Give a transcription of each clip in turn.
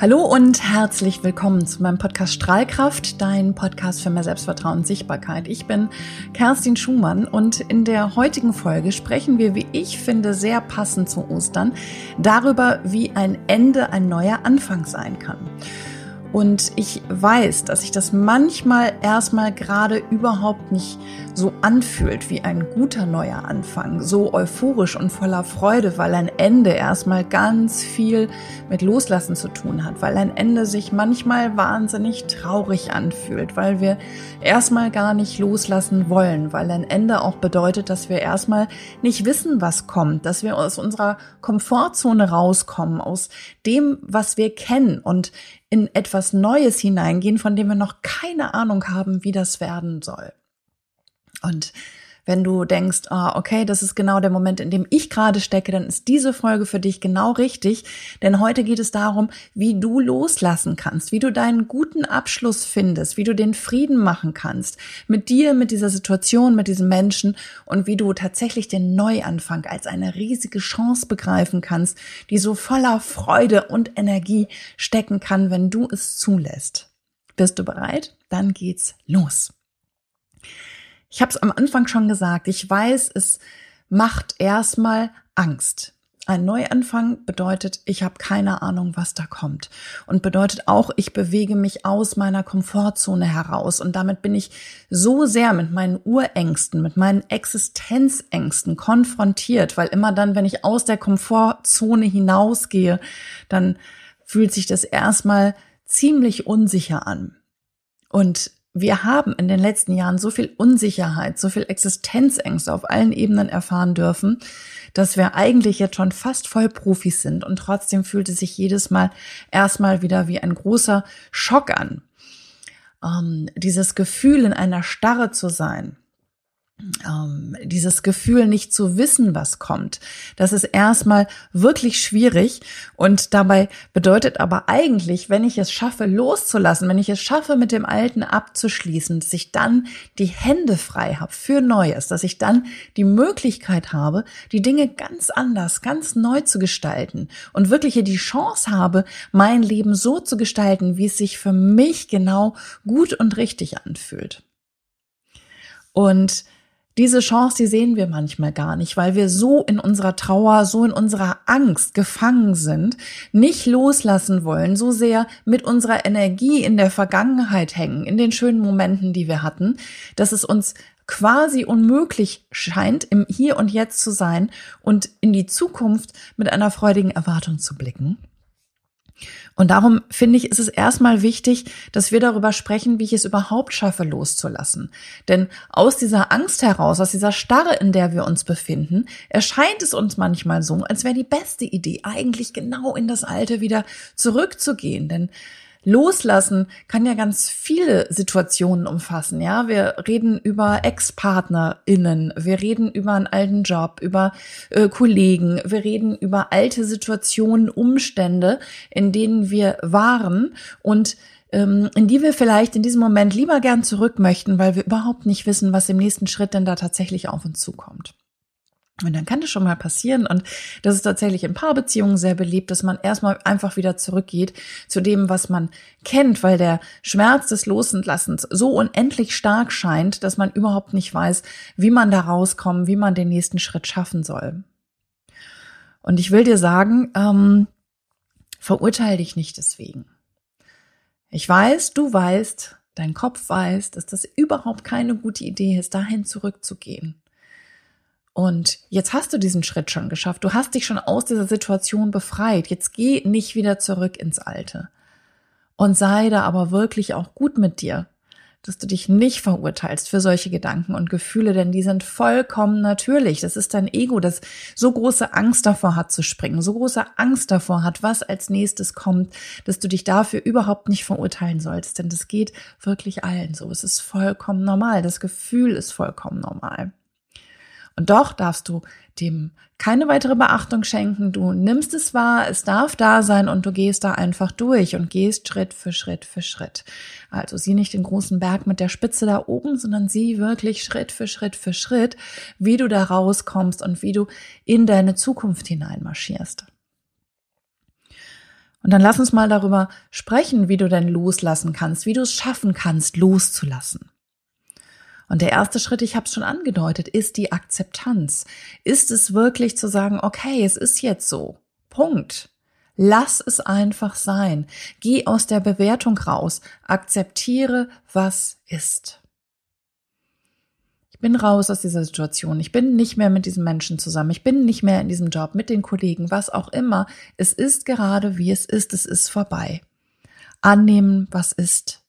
Hallo und herzlich willkommen zu meinem Podcast Strahlkraft, dein Podcast für mehr Selbstvertrauen und Sichtbarkeit. Ich bin Kerstin Schumann und in der heutigen Folge sprechen wir, wie ich finde, sehr passend zu Ostern, darüber, wie ein Ende ein neuer Anfang sein kann. Und ich weiß, dass sich das manchmal erstmal gerade überhaupt nicht so anfühlt wie ein guter neuer Anfang, so euphorisch und voller Freude, weil ein Ende erstmal ganz viel mit Loslassen zu tun hat, weil ein Ende sich manchmal wahnsinnig traurig anfühlt, weil wir erstmal gar nicht loslassen wollen, weil ein Ende auch bedeutet, dass wir erstmal nicht wissen, was kommt, dass wir aus unserer Komfortzone rauskommen, aus dem, was wir kennen. Und in etwas Neues hineingehen, von dem wir noch keine Ahnung haben, wie das werden soll. Und wenn du denkst, ah, okay, das ist genau der Moment, in dem ich gerade stecke, dann ist diese Folge für dich genau richtig. Denn heute geht es darum, wie du loslassen kannst, wie du deinen guten Abschluss findest, wie du den Frieden machen kannst mit dir, mit dieser Situation, mit diesem Menschen und wie du tatsächlich den Neuanfang als eine riesige Chance begreifen kannst, die so voller Freude und Energie stecken kann, wenn du es zulässt. Bist du bereit? Dann geht's los. Ich habe es am Anfang schon gesagt, ich weiß, es macht erstmal Angst. Ein Neuanfang bedeutet, ich habe keine Ahnung, was da kommt. Und bedeutet auch, ich bewege mich aus meiner Komfortzone heraus. Und damit bin ich so sehr mit meinen Urängsten, mit meinen Existenzängsten konfrontiert, weil immer dann, wenn ich aus der Komfortzone hinausgehe, dann fühlt sich das erstmal ziemlich unsicher an. Und wir haben in den letzten Jahren so viel Unsicherheit, so viel Existenzängste auf allen Ebenen erfahren dürfen, dass wir eigentlich jetzt schon fast Vollprofis sind und trotzdem fühlt es sich jedes Mal erstmal wieder wie ein großer Schock an. Ähm, dieses Gefühl in einer Starre zu sein, ähm, dieses Gefühl nicht zu wissen, was kommt, das ist erstmal wirklich schwierig und dabei bedeutet aber eigentlich, wenn ich es schaffe loszulassen, wenn ich es schaffe mit dem Alten abzuschließen, dass ich dann die Hände frei habe für Neues, dass ich dann die Möglichkeit habe, die Dinge ganz anders, ganz neu zu gestalten und wirklich hier die Chance habe, mein Leben so zu gestalten, wie es sich für mich genau gut und richtig anfühlt. Und diese Chance, die sehen wir manchmal gar nicht, weil wir so in unserer Trauer, so in unserer Angst gefangen sind, nicht loslassen wollen, so sehr mit unserer Energie in der Vergangenheit hängen, in den schönen Momenten, die wir hatten, dass es uns quasi unmöglich scheint, im Hier und Jetzt zu sein und in die Zukunft mit einer freudigen Erwartung zu blicken. Und darum finde ich, ist es erstmal wichtig, dass wir darüber sprechen, wie ich es überhaupt schaffe, loszulassen. Denn aus dieser Angst heraus, aus dieser Starre, in der wir uns befinden, erscheint es uns manchmal so, als wäre die beste Idee, eigentlich genau in das Alte wieder zurückzugehen. Denn Loslassen kann ja ganz viele Situationen umfassen, ja. Wir reden über Ex-PartnerInnen, wir reden über einen alten Job, über äh, Kollegen, wir reden über alte Situationen, Umstände, in denen wir waren und ähm, in die wir vielleicht in diesem Moment lieber gern zurück möchten, weil wir überhaupt nicht wissen, was im nächsten Schritt denn da tatsächlich auf uns zukommt. Und dann kann das schon mal passieren. Und das ist tatsächlich in Paarbeziehungen sehr beliebt, dass man erstmal einfach wieder zurückgeht zu dem, was man kennt, weil der Schmerz des Losentlassens so unendlich stark scheint, dass man überhaupt nicht weiß, wie man da rauskommt, wie man den nächsten Schritt schaffen soll. Und ich will dir sagen, ähm, verurteile dich nicht deswegen. Ich weiß, du weißt, dein Kopf weiß, dass das überhaupt keine gute Idee ist, dahin zurückzugehen. Und jetzt hast du diesen Schritt schon geschafft. Du hast dich schon aus dieser Situation befreit. Jetzt geh nicht wieder zurück ins Alte. Und sei da aber wirklich auch gut mit dir, dass du dich nicht verurteilst für solche Gedanken und Gefühle, denn die sind vollkommen natürlich. Das ist dein Ego, das so große Angst davor hat zu springen, so große Angst davor hat, was als nächstes kommt, dass du dich dafür überhaupt nicht verurteilen sollst. Denn das geht wirklich allen so. Es ist vollkommen normal. Das Gefühl ist vollkommen normal. Und doch darfst du dem keine weitere Beachtung schenken. Du nimmst es wahr, es darf da sein und du gehst da einfach durch und gehst Schritt für Schritt für Schritt. Also sieh nicht den großen Berg mit der Spitze da oben, sondern sieh wirklich Schritt für Schritt für Schritt, wie du da rauskommst und wie du in deine Zukunft hineinmarschierst. Und dann lass uns mal darüber sprechen, wie du denn loslassen kannst, wie du es schaffen kannst, loszulassen. Und der erste Schritt, ich habe es schon angedeutet, ist die Akzeptanz. Ist es wirklich zu sagen, okay, es ist jetzt so. Punkt. Lass es einfach sein. Geh aus der Bewertung raus. Akzeptiere, was ist. Ich bin raus aus dieser Situation. Ich bin nicht mehr mit diesen Menschen zusammen. Ich bin nicht mehr in diesem Job mit den Kollegen, was auch immer. Es ist gerade wie es ist. Es ist vorbei. Annehmen, was ist.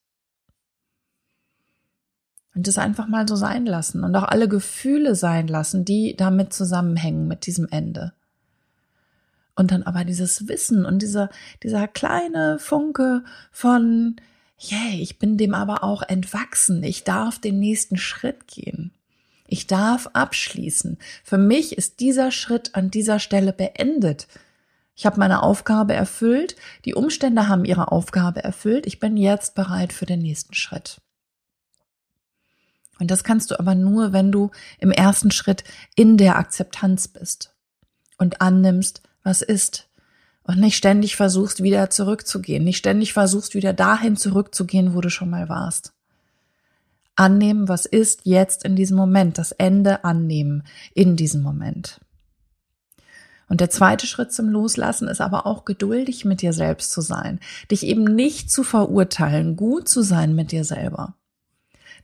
Und es einfach mal so sein lassen und auch alle Gefühle sein lassen, die damit zusammenhängen mit diesem Ende. Und dann aber dieses Wissen und dieser, dieser kleine Funke von, yay, ich bin dem aber auch entwachsen. Ich darf den nächsten Schritt gehen. Ich darf abschließen. Für mich ist dieser Schritt an dieser Stelle beendet. Ich habe meine Aufgabe erfüllt. Die Umstände haben ihre Aufgabe erfüllt. Ich bin jetzt bereit für den nächsten Schritt. Und das kannst du aber nur, wenn du im ersten Schritt in der Akzeptanz bist und annimmst, was ist. Und nicht ständig versuchst, wieder zurückzugehen, nicht ständig versuchst, wieder dahin zurückzugehen, wo du schon mal warst. Annehmen, was ist jetzt in diesem Moment, das Ende annehmen in diesem Moment. Und der zweite Schritt zum Loslassen ist aber auch geduldig mit dir selbst zu sein, dich eben nicht zu verurteilen, gut zu sein mit dir selber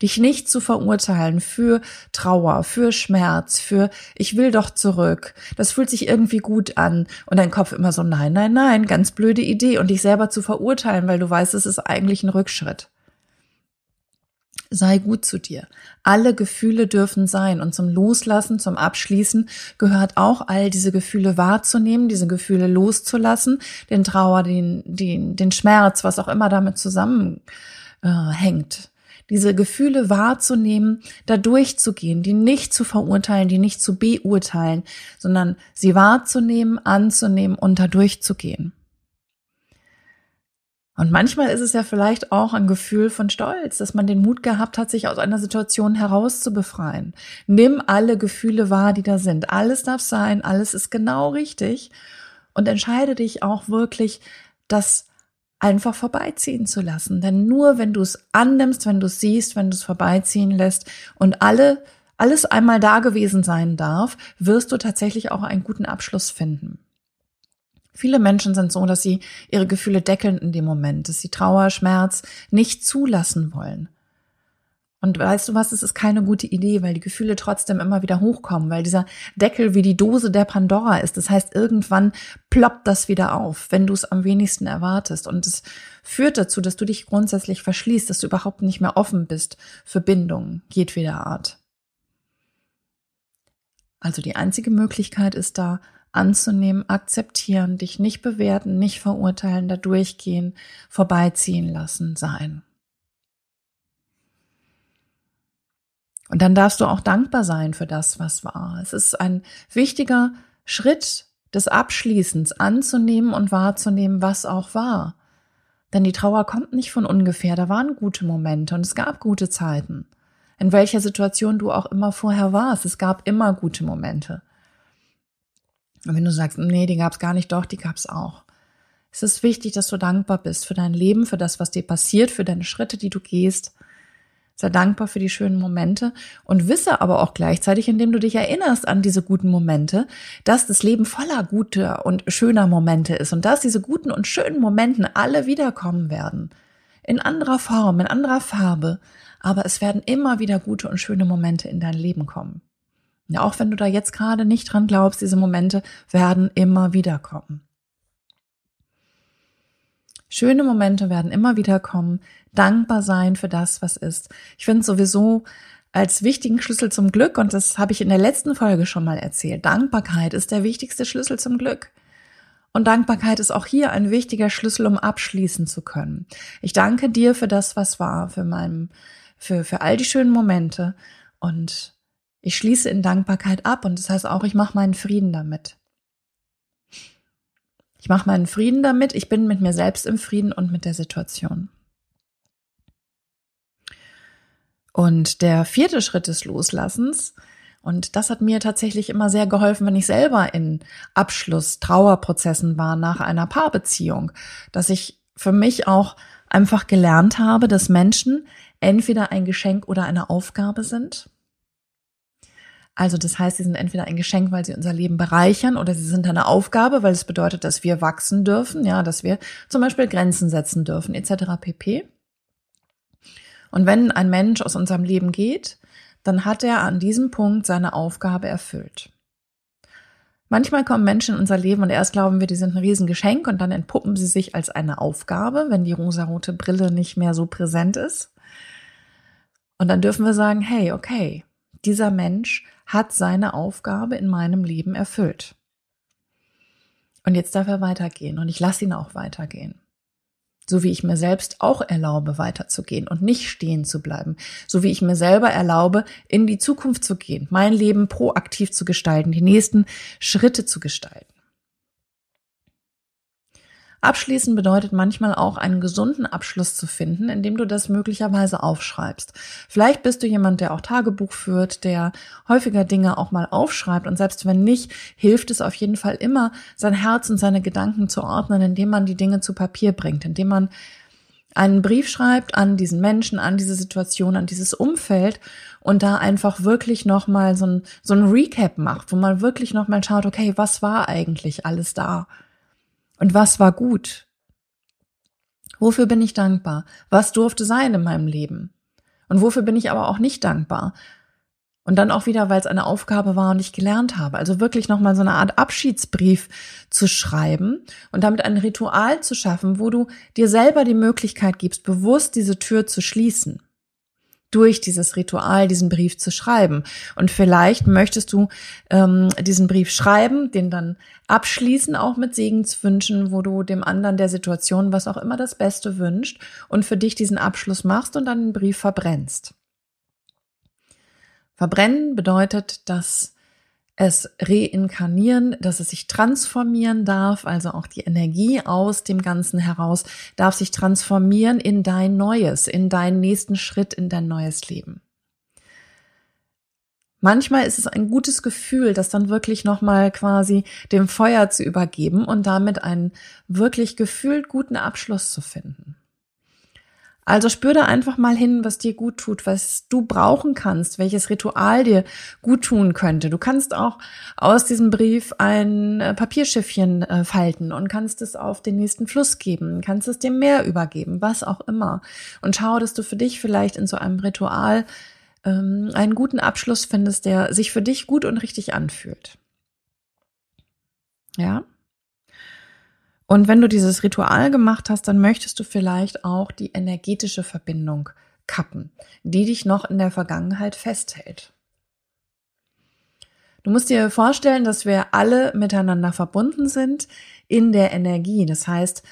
dich nicht zu verurteilen für Trauer, für Schmerz, für ich will doch zurück. Das fühlt sich irgendwie gut an und dein Kopf immer so nein, nein, nein, ganz blöde Idee und dich selber zu verurteilen, weil du weißt, es ist eigentlich ein Rückschritt. Sei gut zu dir. Alle Gefühle dürfen sein und zum Loslassen, zum Abschließen gehört auch all diese Gefühle wahrzunehmen, diese Gefühle loszulassen, den Trauer, den, den, den Schmerz, was auch immer damit zusammenhängt. Äh, diese Gefühle wahrzunehmen, da durchzugehen, die nicht zu verurteilen, die nicht zu beurteilen, sondern sie wahrzunehmen, anzunehmen und da durchzugehen. Und manchmal ist es ja vielleicht auch ein Gefühl von Stolz, dass man den Mut gehabt hat, sich aus einer Situation herauszubefreien. Nimm alle Gefühle wahr, die da sind. Alles darf sein, alles ist genau richtig. Und entscheide dich auch wirklich, das einfach vorbeiziehen zu lassen. Denn nur wenn du es annimmst, wenn du es siehst, wenn du es vorbeiziehen lässt und alle, alles einmal da gewesen sein darf, wirst du tatsächlich auch einen guten Abschluss finden. Viele Menschen sind so, dass sie ihre Gefühle deckeln in dem Moment, dass sie Trauer, Schmerz nicht zulassen wollen. Und weißt du was, es ist keine gute Idee, weil die Gefühle trotzdem immer wieder hochkommen, weil dieser Deckel wie die Dose der Pandora ist. Das heißt, irgendwann ploppt das wieder auf, wenn du es am wenigsten erwartest. Und es führt dazu, dass du dich grundsätzlich verschließt, dass du überhaupt nicht mehr offen bist für Bindungen jedweder Art. Also die einzige Möglichkeit ist da, anzunehmen, akzeptieren, dich nicht bewerten, nicht verurteilen, da durchgehen, vorbeiziehen lassen, sein. Und dann darfst du auch dankbar sein für das, was war. Es ist ein wichtiger Schritt des Abschließens anzunehmen und wahrzunehmen, was auch war. Denn die Trauer kommt nicht von ungefähr. Da waren gute Momente und es gab gute Zeiten. In welcher Situation du auch immer vorher warst, es gab immer gute Momente. Und wenn du sagst, nee, die gab es gar nicht, doch, die gab es auch. Es ist wichtig, dass du dankbar bist für dein Leben, für das, was dir passiert, für deine Schritte, die du gehst Sei dankbar für die schönen Momente und wisse aber auch gleichzeitig, indem du dich erinnerst an diese guten Momente, dass das Leben voller guter und schöner Momente ist und dass diese guten und schönen Momenten alle wiederkommen werden. In anderer Form, in anderer Farbe. Aber es werden immer wieder gute und schöne Momente in dein Leben kommen. Ja, auch wenn du da jetzt gerade nicht dran glaubst, diese Momente werden immer wieder kommen. Schöne Momente werden immer wieder kommen. Dankbar sein für das, was ist. Ich finde sowieso als wichtigen Schlüssel zum Glück, und das habe ich in der letzten Folge schon mal erzählt, Dankbarkeit ist der wichtigste Schlüssel zum Glück. Und Dankbarkeit ist auch hier ein wichtiger Schlüssel, um abschließen zu können. Ich danke dir für das, was war, für meinem, für, für all die schönen Momente. Und ich schließe in Dankbarkeit ab. Und das heißt auch, ich mache meinen Frieden damit. Ich mache meinen Frieden damit, ich bin mit mir selbst im Frieden und mit der Situation. Und der vierte Schritt des Loslassens, Und das hat mir tatsächlich immer sehr geholfen, wenn ich selber in Abschluss, Trauerprozessen war nach einer Paarbeziehung, dass ich für mich auch einfach gelernt habe, dass Menschen entweder ein Geschenk oder eine Aufgabe sind. Also das heißt, sie sind entweder ein Geschenk, weil sie unser Leben bereichern, oder sie sind eine Aufgabe, weil es bedeutet, dass wir wachsen dürfen, ja, dass wir zum Beispiel Grenzen setzen dürfen, etc. pp. Und wenn ein Mensch aus unserem Leben geht, dann hat er an diesem Punkt seine Aufgabe erfüllt. Manchmal kommen Menschen in unser Leben und erst glauben wir, die sind ein Riesengeschenk und dann entpuppen sie sich als eine Aufgabe, wenn die rosarote Brille nicht mehr so präsent ist. Und dann dürfen wir sagen, hey, okay, dieser Mensch hat seine Aufgabe in meinem Leben erfüllt. Und jetzt darf er weitergehen und ich lasse ihn auch weitergehen so wie ich mir selbst auch erlaube, weiterzugehen und nicht stehen zu bleiben, so wie ich mir selber erlaube, in die Zukunft zu gehen, mein Leben proaktiv zu gestalten, die nächsten Schritte zu gestalten. Abschließen bedeutet manchmal auch einen gesunden Abschluss zu finden, indem du das möglicherweise aufschreibst. Vielleicht bist du jemand, der auch Tagebuch führt, der häufiger Dinge auch mal aufschreibt und selbst wenn nicht, hilft es auf jeden Fall immer, sein Herz und seine Gedanken zu ordnen, indem man die Dinge zu Papier bringt, indem man einen Brief schreibt an diesen Menschen, an diese Situation, an dieses Umfeld und da einfach wirklich nochmal so ein, so ein Recap macht, wo man wirklich nochmal schaut, okay, was war eigentlich alles da? Und was war gut? Wofür bin ich dankbar? Was durfte sein in meinem Leben? Und wofür bin ich aber auch nicht dankbar? Und dann auch wieder, weil es eine Aufgabe war und ich gelernt habe. Also wirklich nochmal so eine Art Abschiedsbrief zu schreiben und damit ein Ritual zu schaffen, wo du dir selber die Möglichkeit gibst, bewusst diese Tür zu schließen durch dieses Ritual diesen Brief zu schreiben. Und vielleicht möchtest du ähm, diesen Brief schreiben, den dann abschließen, auch mit Segenswünschen, wo du dem anderen der Situation, was auch immer das Beste wünscht und für dich diesen Abschluss machst und dann den Brief verbrennst. Verbrennen bedeutet, dass es reinkarnieren, dass es sich transformieren darf, also auch die Energie aus dem Ganzen heraus darf sich transformieren in dein Neues, in deinen nächsten Schritt, in dein neues Leben. Manchmal ist es ein gutes Gefühl, das dann wirklich nochmal quasi dem Feuer zu übergeben und damit einen wirklich gefühlt guten Abschluss zu finden. Also spür da einfach mal hin, was dir gut tut, was du brauchen kannst, welches Ritual dir gut tun könnte. Du kannst auch aus diesem Brief ein äh, Papierschiffchen äh, falten und kannst es auf den nächsten Fluss geben, kannst es dem Meer übergeben, was auch immer. Und schau, dass du für dich vielleicht in so einem Ritual ähm, einen guten Abschluss findest, der sich für dich gut und richtig anfühlt. Ja? Und wenn du dieses Ritual gemacht hast, dann möchtest du vielleicht auch die energetische Verbindung kappen, die dich noch in der Vergangenheit festhält. Du musst dir vorstellen, dass wir alle miteinander verbunden sind in der Energie. Das heißt,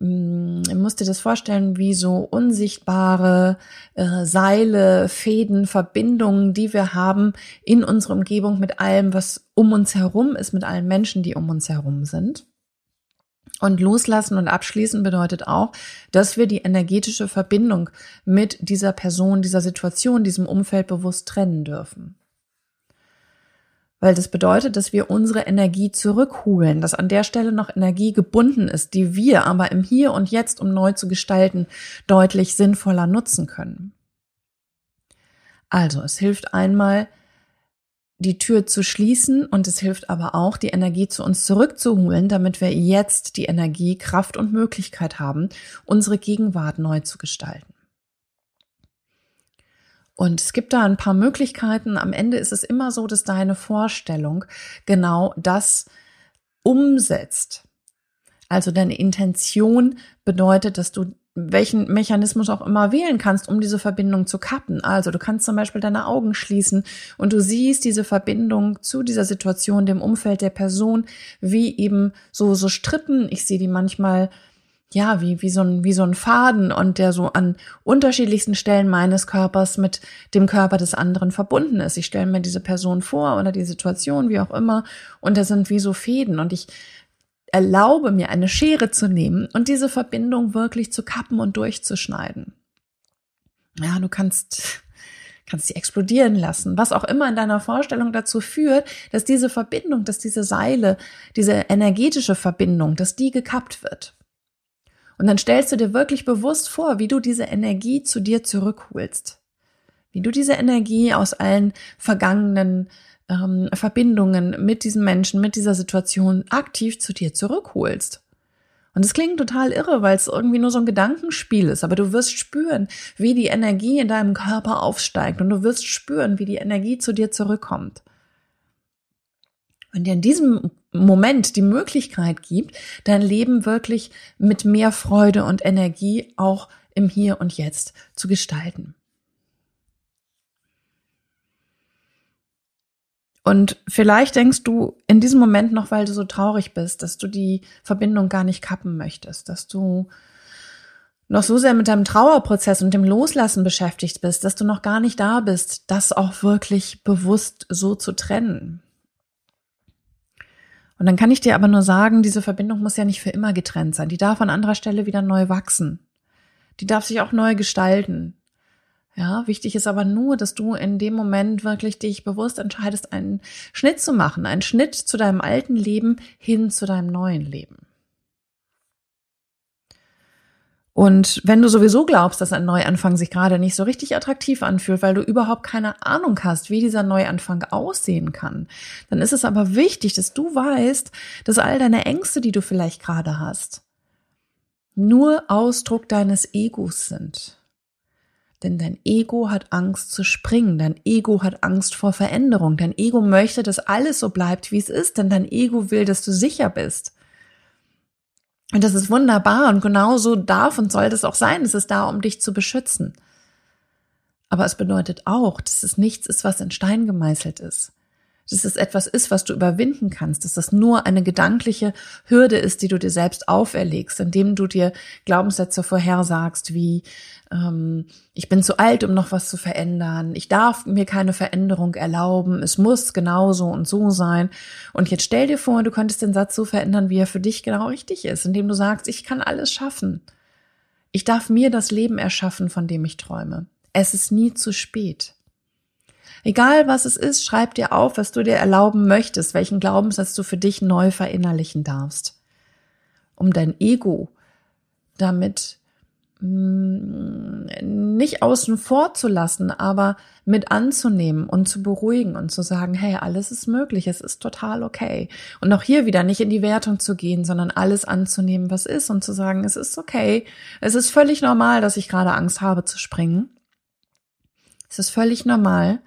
mm, du musst dir das vorstellen wie so unsichtbare äh, Seile, Fäden, Verbindungen, die wir haben in unserer Umgebung mit allem, was um uns herum ist, mit allen Menschen, die um uns herum sind. Und loslassen und abschließen bedeutet auch, dass wir die energetische Verbindung mit dieser Person, dieser Situation, diesem Umfeld bewusst trennen dürfen. Weil das bedeutet, dass wir unsere Energie zurückholen, dass an der Stelle noch Energie gebunden ist, die wir aber im Hier und Jetzt, um neu zu gestalten, deutlich sinnvoller nutzen können. Also, es hilft einmal, die Tür zu schließen und es hilft aber auch, die Energie zu uns zurückzuholen, damit wir jetzt die Energie, Kraft und Möglichkeit haben, unsere Gegenwart neu zu gestalten. Und es gibt da ein paar Möglichkeiten. Am Ende ist es immer so, dass deine Vorstellung genau das umsetzt. Also deine Intention bedeutet, dass du welchen Mechanismus auch immer wählen kannst, um diese Verbindung zu kappen. Also du kannst zum Beispiel deine Augen schließen und du siehst diese Verbindung zu dieser Situation, dem Umfeld der Person, wie eben so, so Strippen. Ich sehe die manchmal ja, wie, wie so ein, wie so ein Faden und der so an unterschiedlichsten Stellen meines Körpers mit dem Körper des anderen verbunden ist. Ich stelle mir diese Person vor oder die Situation, wie auch immer, und da sind wie so Fäden und ich erlaube mir eine Schere zu nehmen und diese Verbindung wirklich zu kappen und durchzuschneiden. Ja, du kannst kannst sie explodieren lassen, was auch immer in deiner Vorstellung dazu führt, dass diese Verbindung, dass diese Seile, diese energetische Verbindung, dass die gekappt wird. Und dann stellst du dir wirklich bewusst vor, wie du diese Energie zu dir zurückholst. Wie du diese Energie aus allen vergangenen ähm, Verbindungen mit diesen Menschen, mit dieser Situation aktiv zu dir zurückholst. Und es klingt total irre, weil es irgendwie nur so ein Gedankenspiel ist, aber du wirst spüren, wie die Energie in deinem Körper aufsteigt und du wirst spüren, wie die Energie zu dir zurückkommt. Und dir in diesem Moment die Möglichkeit gibt, dein Leben wirklich mit mehr Freude und Energie auch im Hier und Jetzt zu gestalten. Und vielleicht denkst du in diesem Moment noch, weil du so traurig bist, dass du die Verbindung gar nicht kappen möchtest, dass du noch so sehr mit deinem Trauerprozess und dem Loslassen beschäftigt bist, dass du noch gar nicht da bist, das auch wirklich bewusst so zu trennen. Und dann kann ich dir aber nur sagen, diese Verbindung muss ja nicht für immer getrennt sein. Die darf an anderer Stelle wieder neu wachsen. Die darf sich auch neu gestalten. Ja, wichtig ist aber nur, dass du in dem Moment wirklich dich bewusst entscheidest, einen Schnitt zu machen, einen Schnitt zu deinem alten Leben hin zu deinem neuen Leben. Und wenn du sowieso glaubst, dass ein Neuanfang sich gerade nicht so richtig attraktiv anfühlt, weil du überhaupt keine Ahnung hast, wie dieser Neuanfang aussehen kann, dann ist es aber wichtig, dass du weißt, dass all deine Ängste, die du vielleicht gerade hast, nur Ausdruck deines Egos sind. Denn dein Ego hat Angst zu springen, dein Ego hat Angst vor Veränderung, dein Ego möchte, dass alles so bleibt, wie es ist, denn dein Ego will, dass du sicher bist. Und das ist wunderbar und genau so darf und soll das auch sein. Es ist da, um dich zu beschützen. Aber es bedeutet auch, dass es nichts ist, was in Stein gemeißelt ist dass es etwas ist, was du überwinden kannst, dass das nur eine gedankliche Hürde ist, die du dir selbst auferlegst, indem du dir Glaubenssätze vorhersagst, wie ähm, ich bin zu alt, um noch was zu verändern, ich darf mir keine Veränderung erlauben, es muss genau so und so sein. Und jetzt stell dir vor, du könntest den Satz so verändern, wie er für dich genau richtig ist, indem du sagst, ich kann alles schaffen. Ich darf mir das Leben erschaffen, von dem ich träume. Es ist nie zu spät. Egal was es ist, schreib dir auf, was du dir erlauben möchtest, welchen Glaubenssatz du für dich neu verinnerlichen darfst. Um dein Ego damit mm, nicht außen vor zu lassen, aber mit anzunehmen und zu beruhigen und zu sagen, hey, alles ist möglich, es ist total okay. Und auch hier wieder nicht in die Wertung zu gehen, sondern alles anzunehmen, was ist und zu sagen, es ist okay. Es ist völlig normal, dass ich gerade Angst habe zu springen. Es ist völlig normal.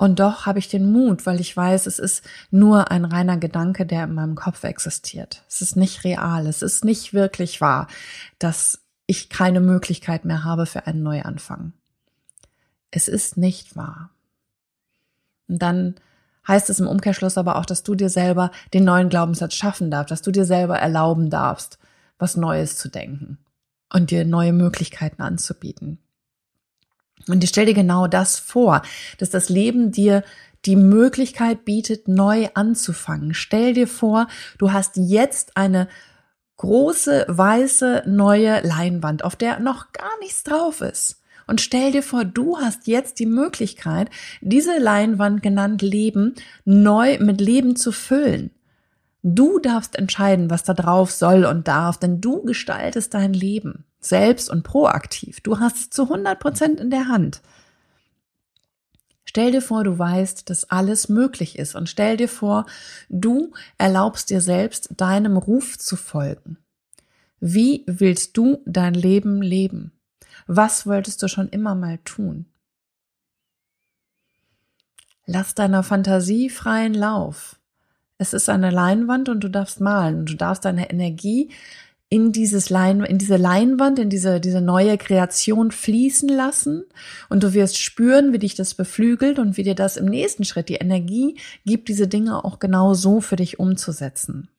Und doch habe ich den Mut, weil ich weiß, es ist nur ein reiner Gedanke, der in meinem Kopf existiert. Es ist nicht real, es ist nicht wirklich wahr, dass ich keine Möglichkeit mehr habe für einen Neuanfang. Es ist nicht wahr. Und dann heißt es im Umkehrschluss aber auch, dass du dir selber den neuen Glaubenssatz schaffen darfst, dass du dir selber erlauben darfst, was Neues zu denken und dir neue Möglichkeiten anzubieten. Und ich stell dir genau das vor, dass das Leben dir die Möglichkeit bietet, neu anzufangen. Stell dir vor, du hast jetzt eine große, weiße, neue Leinwand, auf der noch gar nichts drauf ist. Und stell dir vor, du hast jetzt die Möglichkeit, diese Leinwand genannt Leben neu mit Leben zu füllen. Du darfst entscheiden, was da drauf soll und darf, denn du gestaltest dein Leben selbst und proaktiv. Du hast es zu 100 Prozent in der Hand. Stell dir vor, du weißt, dass alles möglich ist und stell dir vor, du erlaubst dir selbst, deinem Ruf zu folgen. Wie willst du dein Leben leben? Was wolltest du schon immer mal tun? Lass deiner Fantasie freien Lauf. Es ist eine Leinwand und du darfst malen und du darfst deine Energie in dieses Lein, in diese Leinwand, in diese, diese neue Kreation fließen lassen und du wirst spüren, wie dich das beflügelt und wie dir das im nächsten Schritt die Energie gibt, diese Dinge auch genau so für dich umzusetzen.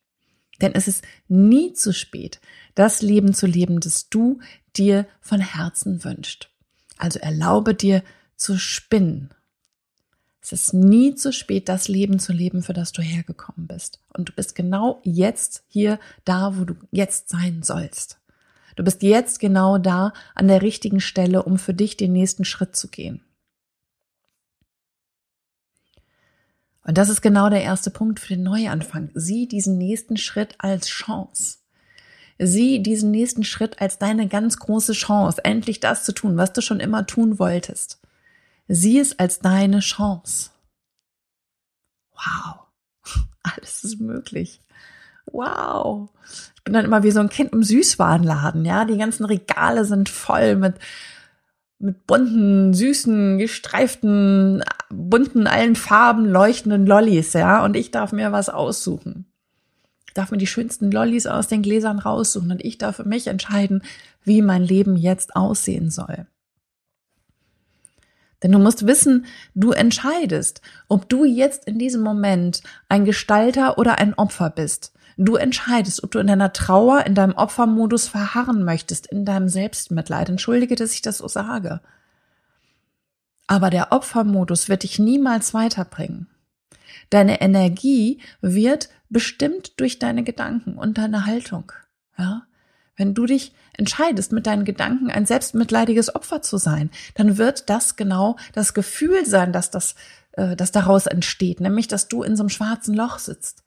Denn es ist nie zu spät, das Leben zu leben, das du dir von Herzen wünscht. Also erlaube dir zu spinnen es ist nie zu spät, das Leben zu leben, für das du hergekommen bist. Und du bist genau jetzt hier da, wo du jetzt sein sollst. Du bist jetzt genau da an der richtigen Stelle, um für dich den nächsten Schritt zu gehen. Und das ist genau der erste Punkt für den Neuanfang. Sieh diesen nächsten Schritt als Chance. Sieh diesen nächsten Schritt als deine ganz große Chance, endlich das zu tun, was du schon immer tun wolltest. Sieh es als deine Chance. Wow, alles ist möglich. Wow. Ich bin dann immer wie so ein Kind im Süßwarenladen, ja. Die ganzen Regale sind voll mit mit bunten, süßen, gestreiften, bunten, allen Farben leuchtenden Lollis, ja, und ich darf mir was aussuchen. Ich darf mir die schönsten Lollis aus den Gläsern raussuchen und ich darf für mich entscheiden, wie mein Leben jetzt aussehen soll. Denn du musst wissen, du entscheidest, ob du jetzt in diesem Moment ein Gestalter oder ein Opfer bist. Du entscheidest, ob du in deiner Trauer, in deinem Opfermodus verharren möchtest, in deinem Selbstmitleid. Entschuldige, dass ich das so sage. Aber der Opfermodus wird dich niemals weiterbringen. Deine Energie wird bestimmt durch deine Gedanken und deine Haltung. Ja? Wenn du dich entscheidest, mit deinen Gedanken ein selbstmitleidiges Opfer zu sein, dann wird das genau das Gefühl sein, dass das, äh, das daraus entsteht, nämlich, dass du in so einem schwarzen Loch sitzt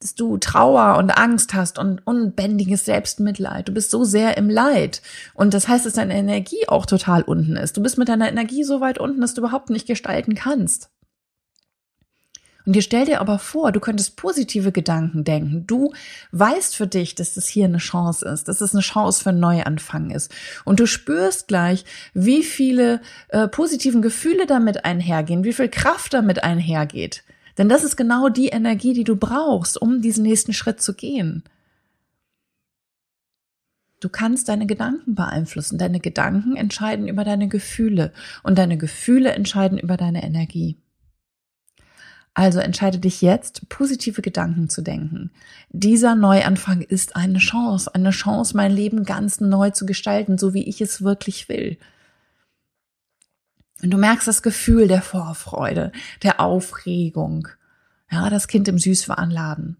dass du Trauer und Angst hast und unbändiges Selbstmitleid. Du bist so sehr im Leid. Und das heißt, dass deine Energie auch total unten ist. Du bist mit deiner Energie so weit unten, dass du überhaupt nicht gestalten kannst. Und dir stell dir aber vor, du könntest positive Gedanken denken. Du weißt für dich, dass das hier eine Chance ist, dass es eine Chance für einen Neuanfang ist. Und du spürst gleich, wie viele äh, positiven Gefühle damit einhergehen, wie viel Kraft damit einhergeht. Denn das ist genau die Energie, die du brauchst, um diesen nächsten Schritt zu gehen. Du kannst deine Gedanken beeinflussen. Deine Gedanken entscheiden über deine Gefühle und deine Gefühle entscheiden über deine Energie. Also entscheide dich jetzt, positive Gedanken zu denken. Dieser Neuanfang ist eine Chance, eine Chance, mein Leben ganz neu zu gestalten, so wie ich es wirklich will. Und du merkst das Gefühl der Vorfreude, der Aufregung. Ja, das Kind im Süßwarenladen.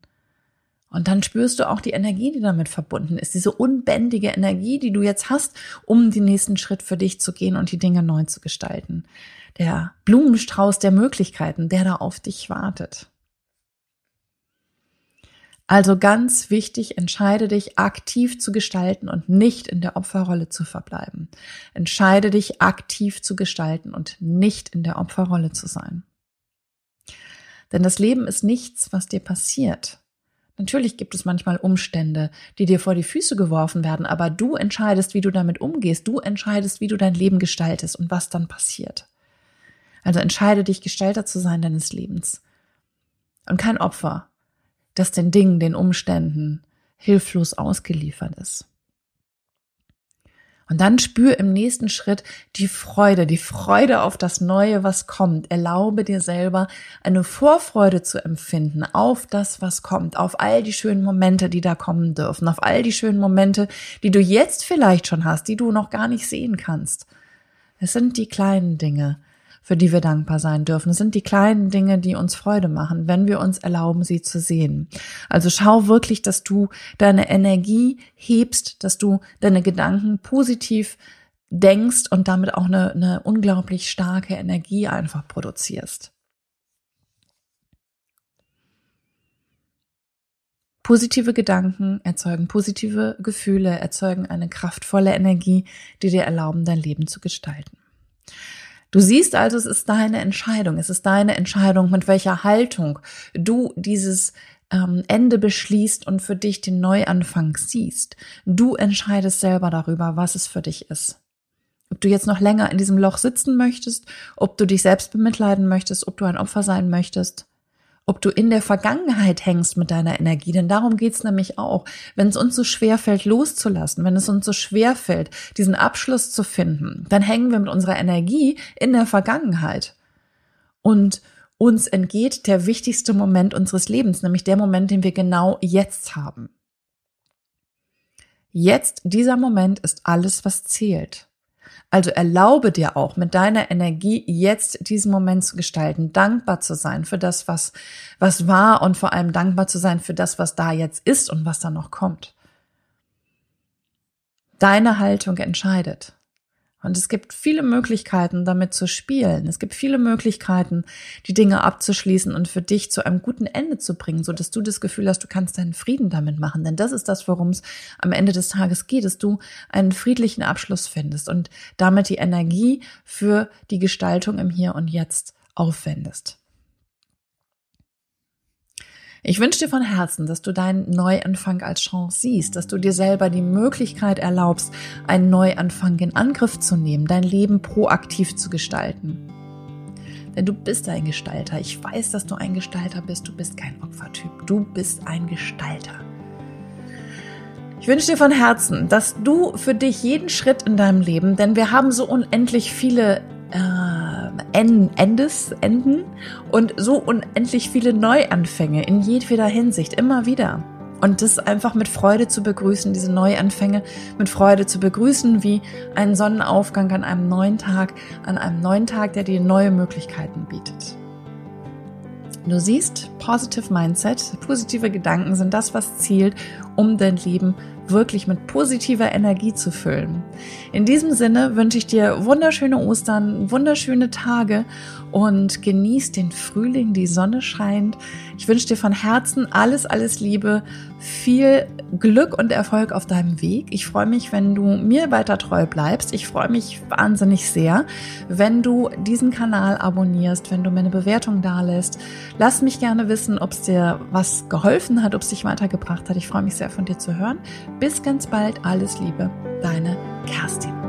Und dann spürst du auch die Energie, die damit verbunden ist, diese unbändige Energie, die du jetzt hast, um den nächsten Schritt für dich zu gehen und die Dinge neu zu gestalten. Der Blumenstrauß der Möglichkeiten, der da auf dich wartet. Also ganz wichtig, entscheide dich aktiv zu gestalten und nicht in der Opferrolle zu verbleiben. Entscheide dich aktiv zu gestalten und nicht in der Opferrolle zu sein. Denn das Leben ist nichts, was dir passiert. Natürlich gibt es manchmal Umstände, die dir vor die Füße geworfen werden, aber du entscheidest, wie du damit umgehst. Du entscheidest, wie du dein Leben gestaltest und was dann passiert. Also entscheide dich, Gestalter zu sein deines Lebens. Und kein Opfer, das den Dingen, den Umständen hilflos ausgeliefert ist. Und dann spür im nächsten Schritt die Freude, die Freude auf das Neue, was kommt. Erlaube dir selber eine Vorfreude zu empfinden auf das, was kommt, auf all die schönen Momente, die da kommen dürfen, auf all die schönen Momente, die du jetzt vielleicht schon hast, die du noch gar nicht sehen kannst. Es sind die kleinen Dinge, für die wir dankbar sein dürfen. Es sind die kleinen Dinge, die uns Freude machen, wenn wir uns erlauben, sie zu sehen. Also schau wirklich, dass du deine Energie hebst, dass du deine Gedanken positiv denkst und damit auch eine, eine unglaublich starke Energie einfach produzierst. Positive Gedanken erzeugen positive Gefühle, erzeugen eine kraftvolle Energie, die dir erlauben, dein Leben zu gestalten. Du siehst also, es ist deine Entscheidung. Es ist deine Entscheidung, mit welcher Haltung du dieses ähm, Ende beschließt und für dich den Neuanfang siehst. Du entscheidest selber darüber, was es für dich ist. Ob du jetzt noch länger in diesem Loch sitzen möchtest, ob du dich selbst bemitleiden möchtest, ob du ein Opfer sein möchtest ob du in der Vergangenheit hängst mit deiner Energie, denn darum geht's nämlich auch. Wenn es uns so schwer fällt, loszulassen, wenn es uns so schwer fällt, diesen Abschluss zu finden, dann hängen wir mit unserer Energie in der Vergangenheit. Und uns entgeht der wichtigste Moment unseres Lebens, nämlich der Moment, den wir genau jetzt haben. Jetzt, dieser Moment ist alles, was zählt. Also erlaube dir auch mit deiner Energie jetzt diesen Moment zu gestalten, dankbar zu sein für das, was, was war und vor allem dankbar zu sein für das, was da jetzt ist und was da noch kommt. Deine Haltung entscheidet. Und es gibt viele Möglichkeiten, damit zu spielen. Es gibt viele Möglichkeiten, die Dinge abzuschließen und für dich zu einem guten Ende zu bringen, so dass du das Gefühl hast, du kannst deinen Frieden damit machen. Denn das ist das, worum es am Ende des Tages geht, dass du einen friedlichen Abschluss findest und damit die Energie für die Gestaltung im Hier und Jetzt aufwendest. Ich wünsche dir von Herzen, dass du deinen Neuanfang als Chance siehst, dass du dir selber die Möglichkeit erlaubst, einen Neuanfang in Angriff zu nehmen, dein Leben proaktiv zu gestalten. Denn du bist ein Gestalter. Ich weiß, dass du ein Gestalter bist. Du bist kein Opfertyp. Du bist ein Gestalter. Ich wünsche dir von Herzen, dass du für dich jeden Schritt in deinem Leben, denn wir haben so unendlich viele Endes, Enden und so unendlich viele Neuanfänge in jedweder Hinsicht, immer wieder. Und das einfach mit Freude zu begrüßen, diese Neuanfänge mit Freude zu begrüßen, wie einen Sonnenaufgang an einem neuen Tag, an einem neuen Tag, der dir neue Möglichkeiten bietet. Du siehst, Positive Mindset, positive Gedanken sind das, was zielt, um dein Leben wirklich mit positiver Energie zu füllen. In diesem Sinne wünsche ich dir wunderschöne Ostern, wunderschöne Tage und genieß den Frühling, die Sonne scheint. Ich wünsche dir von Herzen alles, alles Liebe, viel Glück und Erfolg auf deinem Weg. Ich freue mich, wenn du mir weiter treu bleibst. Ich freue mich wahnsinnig sehr, wenn du diesen Kanal abonnierst, wenn du mir eine Bewertung dalässt. Lass mich gerne wissen, ob es dir was geholfen hat, ob es dich weitergebracht hat. Ich freue mich sehr von dir zu hören. Bis ganz bald. Alles Liebe. Deine Kerstin.